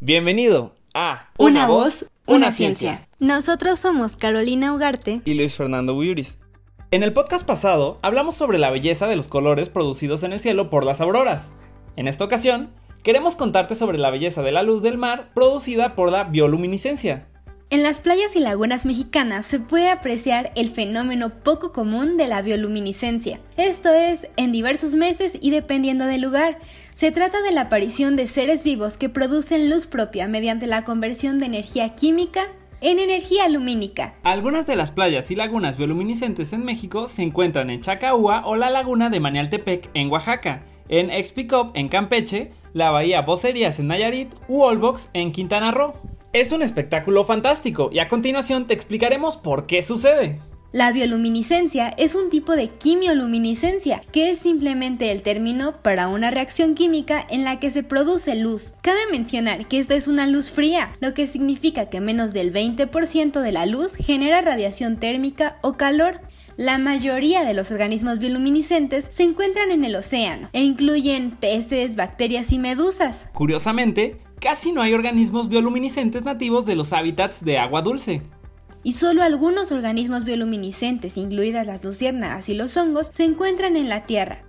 Bienvenido a Una, voz, una, ciencia. Nosotros somos Carolina Ugarte y Luis Fernando Buyuris. En el podcast pasado hablamos sobre la belleza de los colores producidos en el cielo por las auroras. En esta ocasión, queremos contarte sobre la belleza de la luz del mar producida por la bioluminiscencia. En las playas y lagunas mexicanas se puede apreciar el fenómeno poco común de la bioluminiscencia. Esto es, en diversos meses y dependiendo del lugar. Se trata de la aparición de seres vivos que producen luz propia mediante la conversión de energía química en energía lumínica. Algunas de las playas y lagunas bioluminiscentes en México se encuentran en Chacaúa o la laguna de Manialtepec en Oaxaca, en Expicop en Campeche, la bahía Vocerías en Nayarit u Olbox en Quintana Roo. Es un espectáculo fantástico y a continuación te explicaremos por qué sucede. La bioluminiscencia es un tipo de quimioluminiscencia, que es simplemente el término para una reacción química en la que se produce luz. Cabe mencionar que esta es una luz fría, lo que significa que menos del 20% de la luz genera radiación térmica o calor. La mayoría de los organismos bioluminiscentes se encuentran en el océano e incluyen peces, bacterias y medusas. Curiosamente, casi no hay organismos bioluminiscentes nativos de los hábitats de agua dulce y solo algunos organismos bioluminiscentes, incluidas las luciérnagas y los hongos, se encuentran en la Tierra.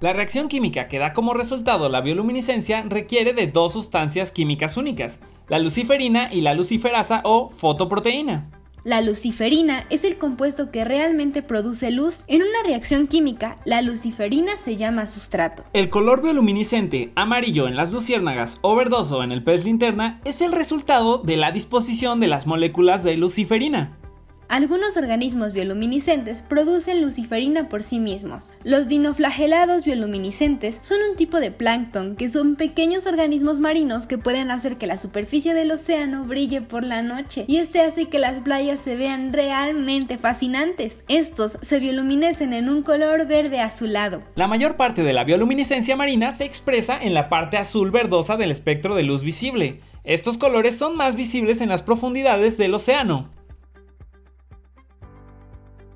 La reacción química que da como resultado la bioluminiscencia requiere de dos sustancias químicas únicas, la luciferina y la luciferasa o fotoproteína. La luciferina es el compuesto que realmente produce luz. En una reacción química, la luciferina se llama sustrato. El color bioluminiscente amarillo en las luciérnagas o verdoso en el pez linterna es el resultado de la disposición de las moléculas de luciferina. Algunos organismos bioluminiscentes producen luciferina por sí mismos. Los dinoflagelados bioluminiscentes son un tipo de plancton que son pequeños organismos marinos que pueden hacer que la superficie del océano brille por la noche y este hace que las playas se vean realmente fascinantes. Estos se bioluminescen en un color verde azulado. La mayor parte de la bioluminiscencia marina se expresa en la parte azul verdosa del espectro de luz visible. Estos colores son más visibles en las profundidades del océano.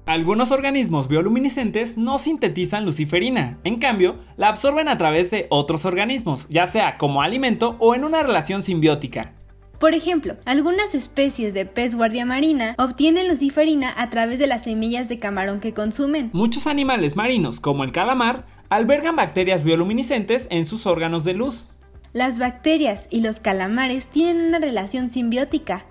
Algunos organismos bioluminiscentes no sintetizan luciferina, en cambio, la absorben a través de otros organismos, ya sea como alimento o en una relación simbiótica. Por ejemplo, algunas especies de pez guardia marina obtienen luciferina a través de las semillas de camarón que consumen. Muchos animales marinos, como el calamar, albergan bacterias bioluminiscentes en sus órganos de luz. Las bacterias y los calamares tienen una relación simbiótica,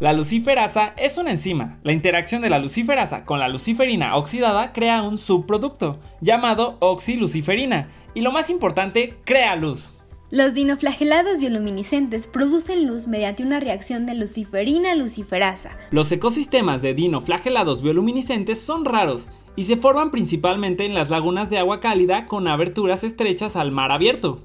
la luciferasa es una enzima. La interacción de la luciferasa con la luciferina oxidada crea un subproducto llamado oxiluciferina y lo más importante, crea luz. Los dinoflagelados bioluminiscentes producen luz mediante una reacción de luciferina a luciferasa. Los ecosistemas de dinoflagelados bioluminiscentes son raros y se forman principalmente en las lagunas de agua cálida con aberturas estrechas al mar abierto.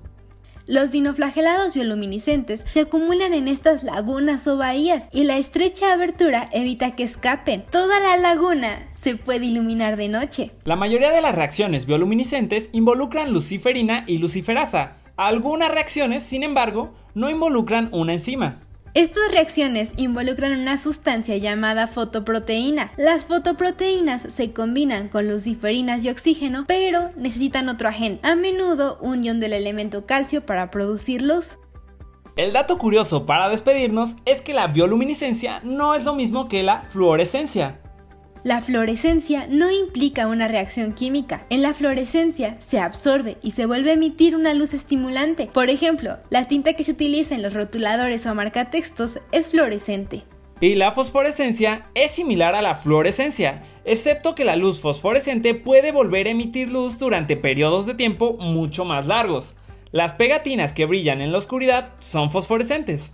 Los dinoflagelados bioluminiscentes se acumulan en estas lagunas o bahías y la estrecha abertura evita que escapen. Toda la laguna se puede iluminar de noche. La mayoría de las reacciones bioluminiscentes involucran luciferina y luciferasa. Algunas reacciones, sin embargo, no involucran una enzima. Estas reacciones involucran una sustancia llamada fotoproteína. Las fotoproteínas se combinan con luciferinas y oxígeno, pero necesitan otro agente, a menudo un ion del elemento calcio para producir luz. El dato curioso para despedirnos es que la bioluminiscencia no es lo mismo que la fluorescencia. La fluorescencia no implica una reacción química. En la fluorescencia se absorbe y se vuelve a emitir una luz estimulante. Por ejemplo, la tinta que se utiliza en los rotuladores o marcatextos es fluorescente. Y la fosforescencia es similar a la fluorescencia, excepto que la luz fosforescente puede volver a emitir luz durante periodos de tiempo mucho más largos. Las pegatinas que brillan en la oscuridad son fosforescentes.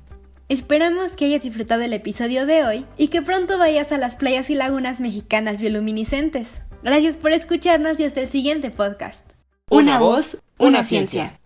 Esperamos que hayas disfrutado el episodio de hoy y que pronto vayas a las playas y lagunas mexicanas bioluminiscentes. Gracias por escucharnos y hasta el siguiente podcast. Una voz, una ciencia.